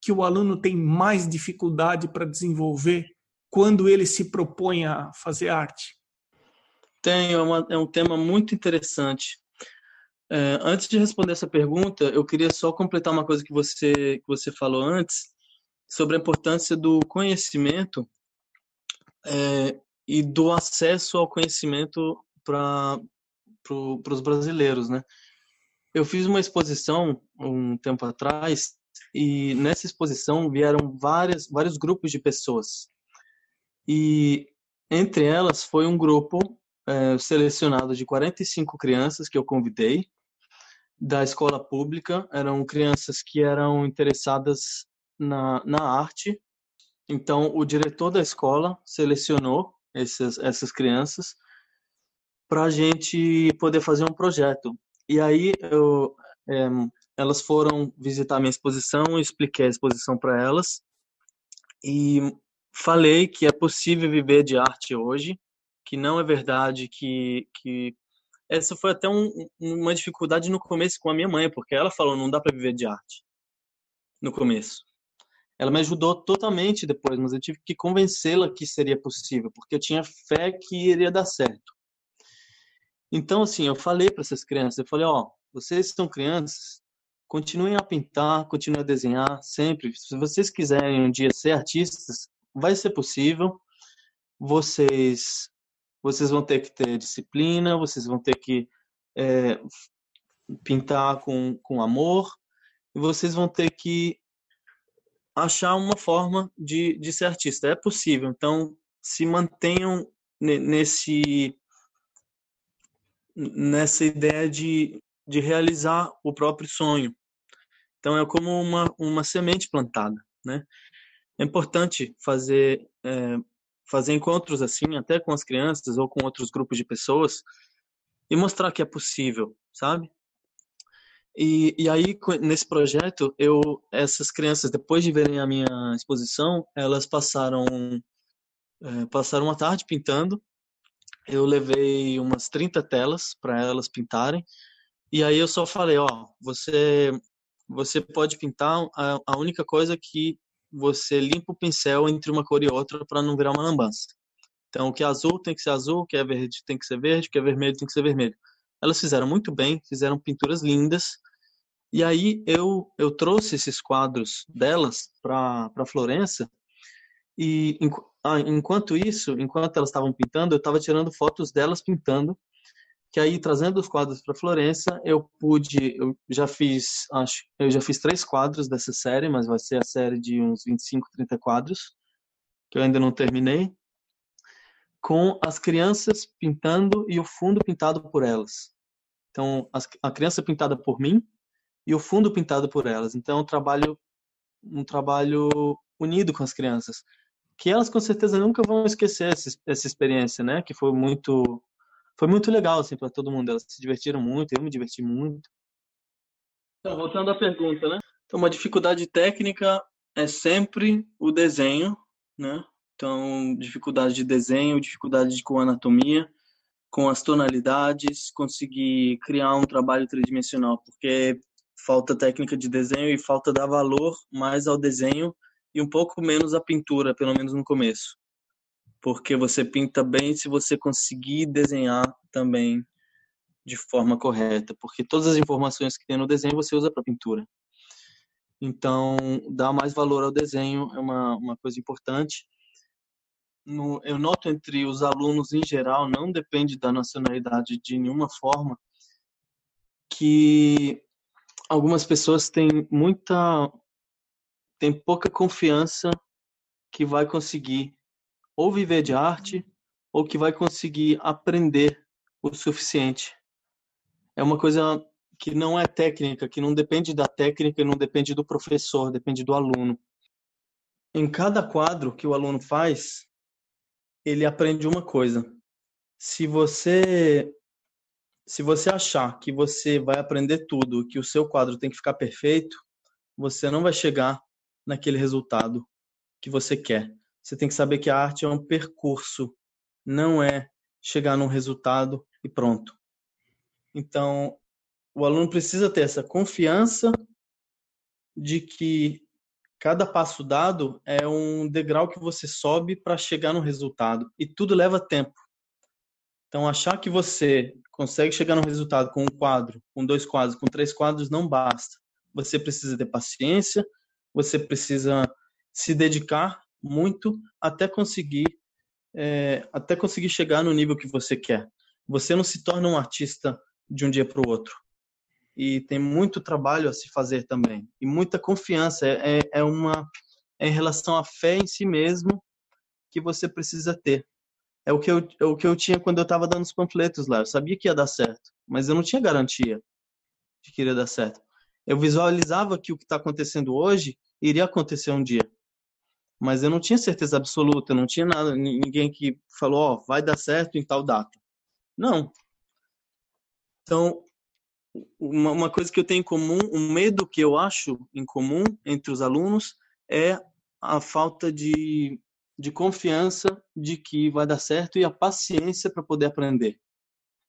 que o aluno tem mais dificuldade para desenvolver quando ele se propõe a fazer arte? Tem, é, uma, é um tema muito interessante. É, antes de responder essa pergunta, eu queria só completar uma coisa que você, que você falou antes sobre a importância do conhecimento é, e do acesso ao conhecimento para pro, os brasileiros, né? Eu fiz uma exposição um tempo atrás e nessa exposição vieram várias, vários grupos de pessoas. E entre elas foi um grupo é, selecionado de 45 crianças que eu convidei da escola pública. Eram crianças que eram interessadas na, na arte. Então, o diretor da escola selecionou essas, essas crianças para a gente poder fazer um projeto. E aí eu, é, elas foram visitar minha exposição, eu expliquei a exposição para elas e falei que é possível viver de arte hoje, que não é verdade que, que essa foi até um, uma dificuldade no começo com a minha mãe, porque ela falou não dá para viver de arte no começo. Ela me ajudou totalmente depois, mas eu tive que convencê-la que seria possível, porque eu tinha fé que iria dar certo. Então, assim, eu falei para essas crianças, eu falei, ó, oh, vocês são crianças, continuem a pintar, continuem a desenhar sempre. Se vocês quiserem um dia ser artistas, vai ser possível. Vocês vocês vão ter que ter disciplina, vocês vão ter que é, pintar com, com amor, e vocês vão ter que achar uma forma de, de ser artista. É possível. Então, se mantenham nesse nessa ideia de, de realizar o próprio sonho. Então é como uma, uma semente plantada, né? É importante fazer é, fazer encontros assim, até com as crianças ou com outros grupos de pessoas e mostrar que é possível, sabe? E, e aí nesse projeto eu essas crianças depois de verem a minha exposição elas passaram é, passaram uma tarde pintando eu levei umas 30 telas para elas pintarem e aí eu só falei ó você você pode pintar a, a única coisa que você limpa o pincel entre uma cor e outra para não virar uma lambança. Então, o que é azul tem que ser azul, o que é verde tem que ser verde, o que é vermelho tem que ser vermelho. Elas fizeram muito bem, fizeram pinturas lindas. E aí eu eu trouxe esses quadros delas para Florença e ah, enquanto isso, enquanto elas estavam pintando, eu estava tirando fotos delas pintando que aí trazendo os quadros para Florença, eu pude, eu já fiz, acho, eu já fiz três quadros dessa série, mas vai ser a série de uns 25, 30 quadros, que eu ainda não terminei, com as crianças pintando e o fundo pintado por elas. Então, a criança pintada por mim e o fundo pintado por elas. Então, é um trabalho um trabalho unido com as crianças, que elas com certeza nunca vão esquecer essa, essa experiência, né? Que foi muito foi muito legal assim para todo mundo. Elas se divertiram muito, eu me diverti muito. Então, voltando à pergunta, né? Então, uma dificuldade técnica é sempre o desenho, né? Então, dificuldade de desenho, dificuldade com anatomia, com as tonalidades, conseguir criar um trabalho tridimensional, porque falta técnica de desenho e falta dar valor mais ao desenho e um pouco menos à pintura, pelo menos no começo porque você pinta bem se você conseguir desenhar também de forma correta, porque todas as informações que tem no desenho você usa para pintura. Então, dar mais valor ao desenho é uma, uma coisa importante. No, eu noto entre os alunos em geral, não depende da nacionalidade de nenhuma forma, que algumas pessoas têm muita tem pouca confiança que vai conseguir ou viver de arte ou que vai conseguir aprender o suficiente. É uma coisa que não é técnica, que não depende da técnica, não depende do professor, depende do aluno. Em cada quadro que o aluno faz, ele aprende uma coisa. Se você se você achar que você vai aprender tudo, que o seu quadro tem que ficar perfeito, você não vai chegar naquele resultado que você quer. Você tem que saber que a arte é um percurso, não é chegar num resultado e pronto. Então, o aluno precisa ter essa confiança de que cada passo dado é um degrau que você sobe para chegar no resultado e tudo leva tempo. Então, achar que você consegue chegar no resultado com um quadro, com dois quadros, com três quadros não basta. Você precisa ter paciência, você precisa se dedicar muito até conseguir é, até conseguir chegar no nível que você quer. Você não se torna um artista de um dia para o outro. E tem muito trabalho a se fazer também. E muita confiança. É, é, é uma é em relação à fé em si mesmo que você precisa ter. É o que eu, é o que eu tinha quando eu estava dando os panfletos lá. Eu sabia que ia dar certo, mas eu não tinha garantia de que iria dar certo. Eu visualizava que o que está acontecendo hoje iria acontecer um dia mas eu não tinha certeza absoluta, não tinha nada, ninguém que falou, ó, oh, vai dar certo em tal data. Não. Então, uma, uma coisa que eu tenho em comum, um medo que eu acho em comum entre os alunos é a falta de, de confiança de que vai dar certo e a paciência para poder aprender.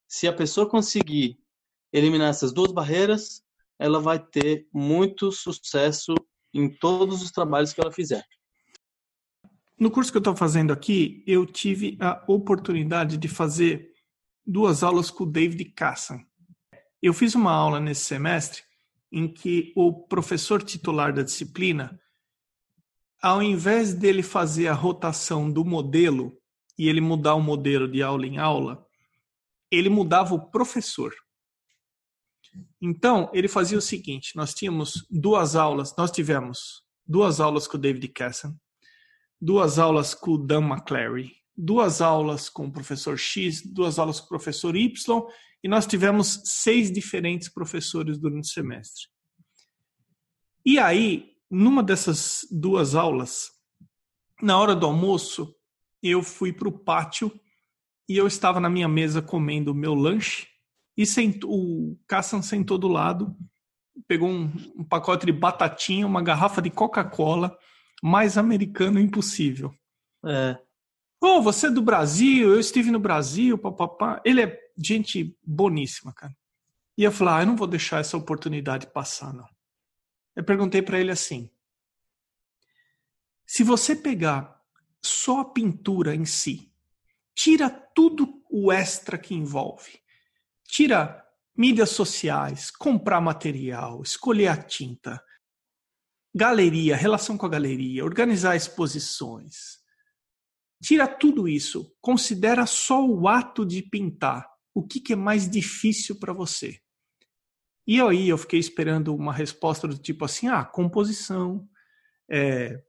Se a pessoa conseguir eliminar essas duas barreiras, ela vai ter muito sucesso em todos os trabalhos que ela fizer. No curso que eu estou fazendo aqui, eu tive a oportunidade de fazer duas aulas com o David Cassan. Eu fiz uma aula nesse semestre em que o professor titular da disciplina, ao invés dele fazer a rotação do modelo e ele mudar o modelo de aula em aula, ele mudava o professor. Então, ele fazia o seguinte: nós tínhamos duas aulas, nós tivemos duas aulas com o David Cassan, duas aulas com o Dan McClary, duas aulas com o professor X, duas aulas com o professor Y, e nós tivemos seis diferentes professores durante o semestre. E aí, numa dessas duas aulas, na hora do almoço, eu fui para o pátio e eu estava na minha mesa comendo o meu lanche e sentou, o Cassan sentou do lado, pegou um, um pacote de batatinha, uma garrafa de Coca-Cola mais americano impossível. É. Oh, você é do Brasil, eu estive no Brasil, papapá. Ele é gente boníssima, cara. E eu falei, ah, eu não vou deixar essa oportunidade passar, não. Eu perguntei para ele assim: se você pegar só a pintura em si, tira tudo o extra que envolve, tira mídias sociais, comprar material, escolher a tinta, galeria, relação com a galeria, organizar exposições. Tira tudo isso, considera só o ato de pintar. O que, que é mais difícil para você? E aí eu fiquei esperando uma resposta do tipo assim: ah, composição, é,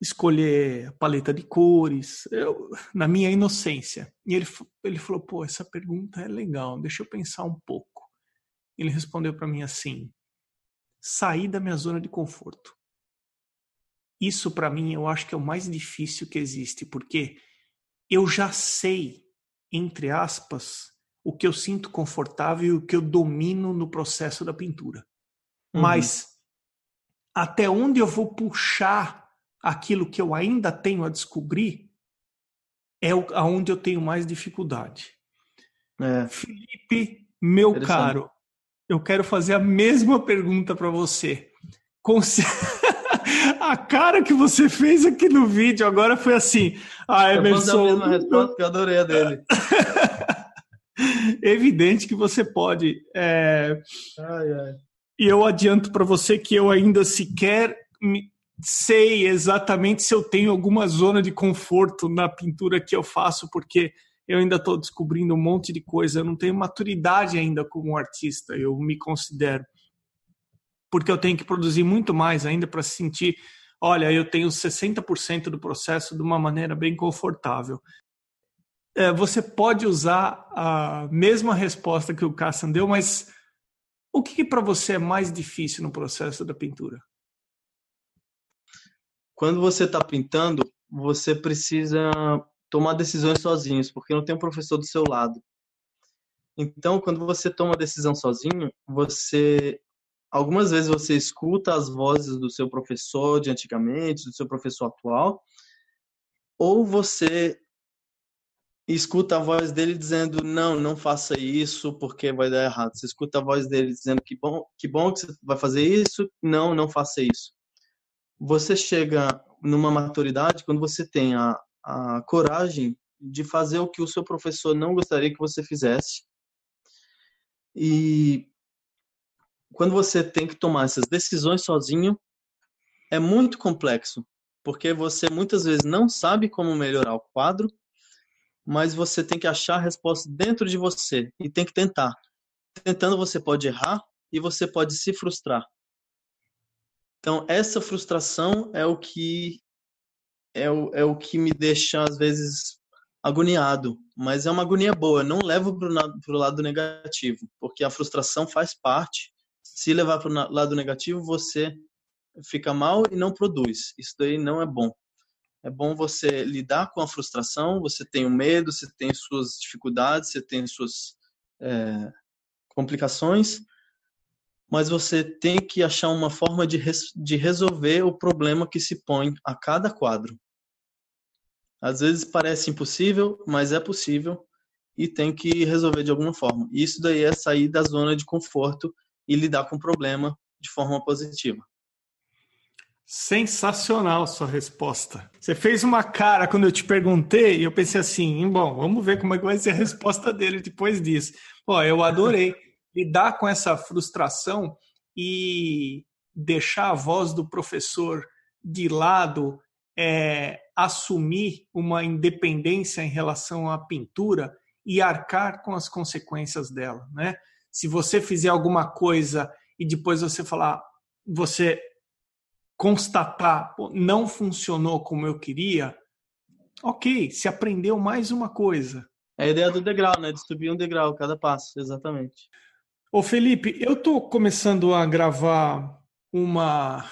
escolher paleta de cores, eu, na minha inocência. E ele, ele falou: pô, essa pergunta é legal, deixa eu pensar um pouco. Ele respondeu para mim assim: sair da minha zona de conforto. Isso para mim eu acho que é o mais difícil que existe, porque eu já sei, entre aspas, o que eu sinto confortável e o que eu domino no processo da pintura. Uhum. Mas até onde eu vou puxar aquilo que eu ainda tenho a descobrir é aonde eu tenho mais dificuldade. É. Felipe, meu caro, eu quero fazer a mesma pergunta para você. Conce... a cara que você fez aqui no vídeo agora foi assim. Ah, Emerson. Eu a mesma resposta que eu adorei a dele. Evidente que você pode. É... Ai, ai. E eu adianto para você que eu ainda sequer sei exatamente se eu tenho alguma zona de conforto na pintura que eu faço, porque eu ainda estou descobrindo um monte de coisa, eu não tenho maturidade ainda como artista, eu me considero. porque eu tenho que produzir muito mais ainda para sentir, olha, eu tenho 60% do processo de uma maneira bem confortável. É, você pode usar a mesma resposta que o Cassan deu, mas o que, que para você é mais difícil no processo da pintura? Quando você está pintando, você precisa tomar decisões sozinhos, porque não tem um professor do seu lado. Então, quando você toma a decisão sozinho, você algumas vezes você escuta as vozes do seu professor de antigamente, do seu professor atual, ou você escuta a voz dele dizendo não, não faça isso porque vai dar errado. Você escuta a voz dele dizendo que bom, que bom que você vai fazer isso, não, não faça isso. Você chega numa maturidade quando você tem a, a coragem de fazer o que o seu professor não gostaria que você fizesse. E quando você tem que tomar essas decisões sozinho, é muito complexo, porque você muitas vezes não sabe como melhorar o quadro mas você tem que achar a resposta dentro de você e tem que tentar. Tentando você pode errar e você pode se frustrar. Então essa frustração é o que é o, é o que me deixa às vezes agoniado, mas é uma agonia boa. Não levo para o lado negativo, porque a frustração faz parte. Se levar para o lado negativo, você fica mal e não produz. Isso daí não é bom. É bom você lidar com a frustração, você tem o medo, você tem suas dificuldades, você tem suas é, complicações, mas você tem que achar uma forma de, res, de resolver o problema que se põe a cada quadro. Às vezes parece impossível, mas é possível e tem que resolver de alguma forma. Isso daí é sair da zona de conforto e lidar com o problema de forma positiva. Sensacional sua resposta. Você fez uma cara quando eu te perguntei e eu pensei assim, bom, vamos ver como é que vai ser a resposta dele depois disso. Pô, eu adorei lidar com essa frustração e deixar a voz do professor de lado, é, assumir uma independência em relação à pintura e arcar com as consequências dela, né? Se você fizer alguma coisa e depois você falar, você constatar, não funcionou como eu queria, ok, se aprendeu mais uma coisa. É a ideia do degrau, né? De subir um degrau cada passo, exatamente. Ô Felipe, eu tô começando a gravar uma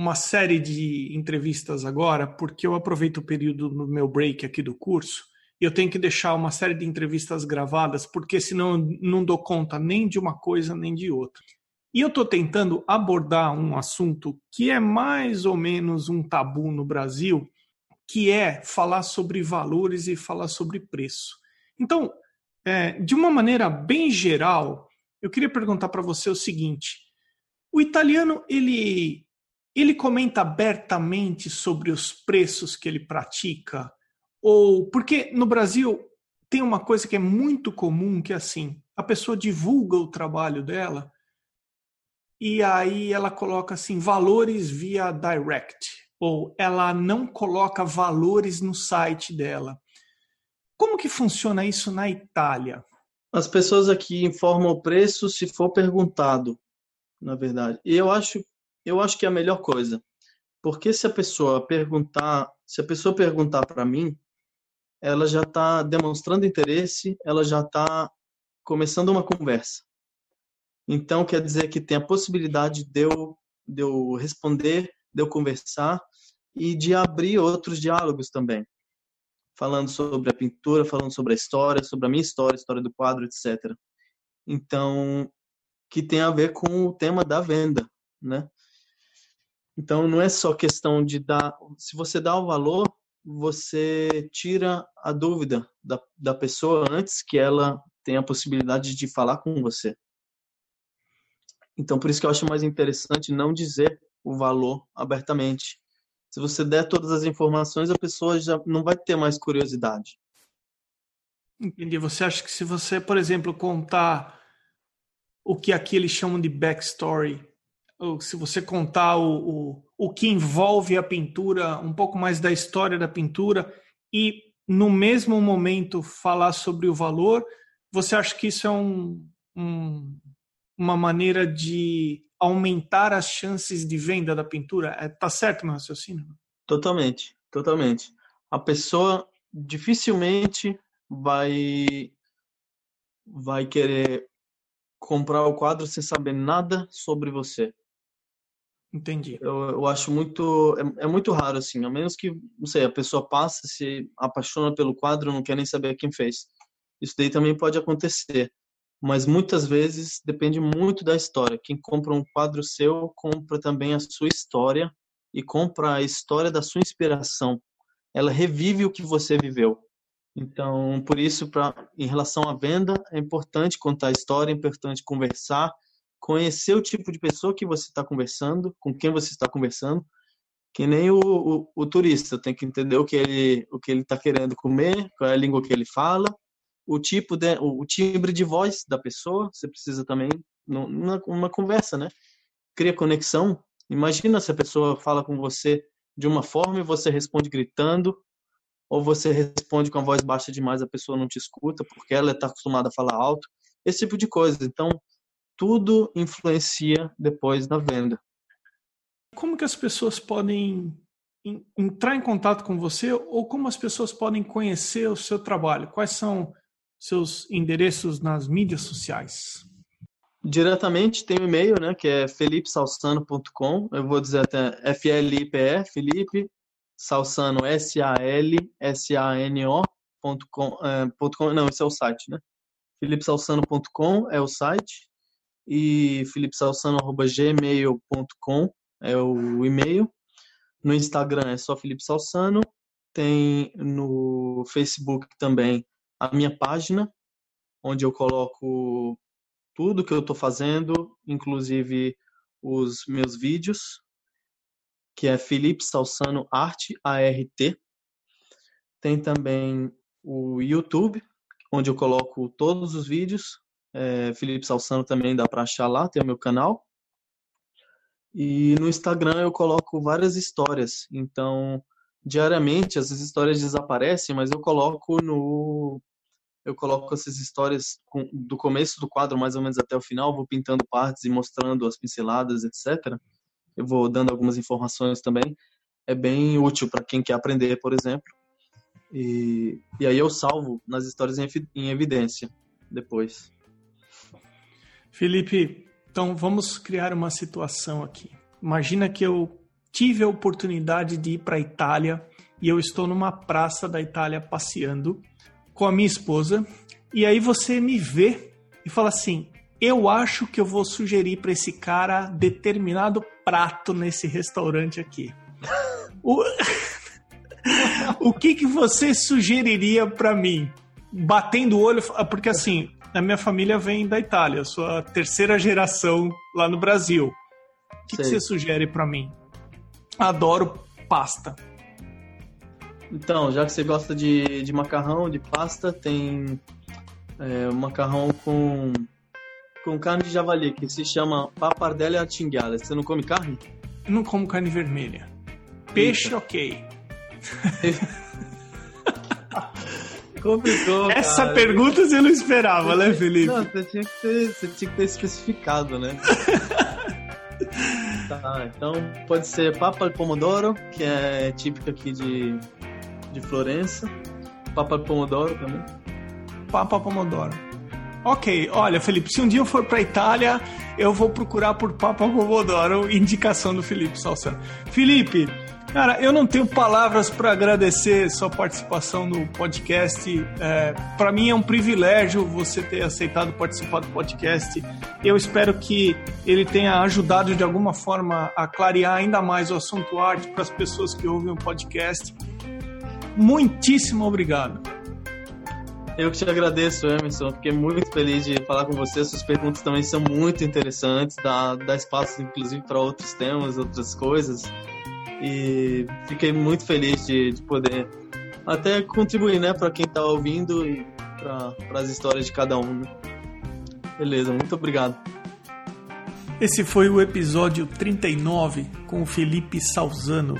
uma série de entrevistas agora, porque eu aproveito o período no meu break aqui do curso, e eu tenho que deixar uma série de entrevistas gravadas, porque senão eu não dou conta nem de uma coisa nem de outra. E eu estou tentando abordar um assunto que é mais ou menos um tabu no Brasil, que é falar sobre valores e falar sobre preço. Então, é, de uma maneira bem geral, eu queria perguntar para você o seguinte: o italiano ele ele comenta abertamente sobre os preços que ele pratica, ou porque no Brasil tem uma coisa que é muito comum que é assim, a pessoa divulga o trabalho dela e aí ela coloca assim valores via direct ou ela não coloca valores no site dela. Como que funciona isso na Itália? As pessoas aqui informam o preço se for perguntado, na verdade. Eu acho, eu acho que é a melhor coisa. Porque se a pessoa perguntar, se a pessoa perguntar para mim, ela já está demonstrando interesse, ela já está começando uma conversa. Então, quer dizer que tem a possibilidade de eu, de eu responder, de eu conversar e de abrir outros diálogos também. Falando sobre a pintura, falando sobre a história, sobre a minha história, a história do quadro, etc. Então, que tem a ver com o tema da venda, né? Então, não é só questão de dar. Se você dá o valor, você tira a dúvida da, da pessoa antes que ela tenha a possibilidade de falar com você. Então, por isso que eu acho mais interessante não dizer o valor abertamente. Se você der todas as informações, a pessoa já não vai ter mais curiosidade. Entendi. Você acha que se você, por exemplo, contar o que aqui eles chamam de backstory, se você contar o, o, o que envolve a pintura, um pouco mais da história da pintura, e no mesmo momento falar sobre o valor, você acha que isso é um, um uma maneira de aumentar as chances de venda da pintura? É, tá certo meu raciocínio? Totalmente, totalmente. A pessoa dificilmente vai vai querer comprar o quadro sem saber nada sobre você. Entendi. Eu, eu acho muito é, é, muito raro assim, a menos que não sei a pessoa passa se apaixona pelo quadro, não quer nem saber quem fez. Isso daí também pode acontecer, mas muitas vezes depende muito da história. Quem compra um quadro seu compra também a sua história e compra a história da sua inspiração. Ela revive o que você viveu. Então, por isso, pra, em relação à venda, é importante contar a história, é importante conversar, conhecer o tipo de pessoa que você está conversando, com quem você está conversando, que nem o, o, o, turista tem que entender o que ele o que ele está querendo comer, qual é a língua que ele fala, o tipo de o, o timbre de voz da pessoa. Você precisa também numa uma conversa, né? Cria conexão. Imagina se a pessoa fala com você de uma forma e você responde gritando, ou você responde com a voz baixa demais, a pessoa não te escuta porque ela está acostumada a falar alto. Esse tipo de coisa. Então, tudo influencia depois na venda. Como que as pessoas podem entrar em contato com você ou como as pessoas podem conhecer o seu trabalho? Quais são seus endereços nas mídias sociais? Diretamente tem o um e-mail, né, que é felipesalsano.com. Eu vou dizer até F L I P E, Felipe Salsano S A L S A N O.com, é, .com, não, esse é o site, né? felipesalsano.com é o site e filipesalsano.gmail.com é o e-mail. No Instagram é só Felipe Salsano. Tem no Facebook também a minha página, onde eu coloco tudo que eu estou fazendo, inclusive os meus vídeos, que é Felipe Salsano Arte ART. Tem também o YouTube, onde eu coloco todos os vídeos, é, Felipe Salsano também dá para achar lá, tem o meu canal. E no Instagram eu coloco várias histórias. Então, diariamente essas histórias desaparecem, mas eu coloco no eu coloco essas histórias do começo do quadro mais ou menos até o final, vou pintando partes e mostrando as pinceladas, etc. Eu vou dando algumas informações também. É bem útil para quem quer aprender, por exemplo. E, e aí eu salvo nas histórias em, em evidência depois. Felipe, então vamos criar uma situação aqui. Imagina que eu tive a oportunidade de ir para a Itália e eu estou numa praça da Itália passeando com a minha esposa e aí você me vê e fala assim: "Eu acho que eu vou sugerir para esse cara determinado prato nesse restaurante aqui". o... o que que você sugeriria para mim? Batendo o olho, porque assim, a minha família vem da Itália, sou a terceira geração lá no Brasil. O que, que você sugere para mim? Adoro pasta. Então, já que você gosta de, de macarrão, de pasta, tem é, macarrão com, com carne de javali, que se chama papardelle artinghiata. Você não come carne? Eu não como carne vermelha. Peixe, Eita. ok. Complicou. Essa cara. pergunta você não esperava, né, Felipe? Não, você tinha que ter, você tinha que ter especificado, né? tá, então pode ser papa de pomodoro, que é típica aqui de, de Florença. Papa de pomodoro também. Papa pomodoro. Ok, olha, Felipe, se um dia eu for para Itália, eu vou procurar por Papa Pomodoro, indicação do Felipe Salsano. Felipe, Cara, eu não tenho palavras para agradecer sua participação no podcast. É, para mim é um privilégio você ter aceitado participar do podcast. Eu espero que ele tenha ajudado de alguma forma a clarear ainda mais o assunto arte para as pessoas que ouvem o podcast. Muitíssimo obrigado. Eu que te agradeço, Emerson. Fiquei muito feliz de falar com você. Suas perguntas também são muito interessantes. Dá, dá espaço, inclusive, para outros temas, outras coisas e fiquei muito feliz de, de poder até contribuir, né, para quem está ouvindo e para as histórias de cada um. Né? Beleza, muito obrigado. Esse foi o episódio 39 com o Felipe Salzano.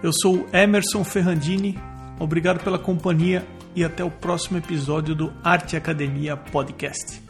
Eu sou Emerson Ferrandini, obrigado pela companhia e até o próximo episódio do Arte Academia Podcast.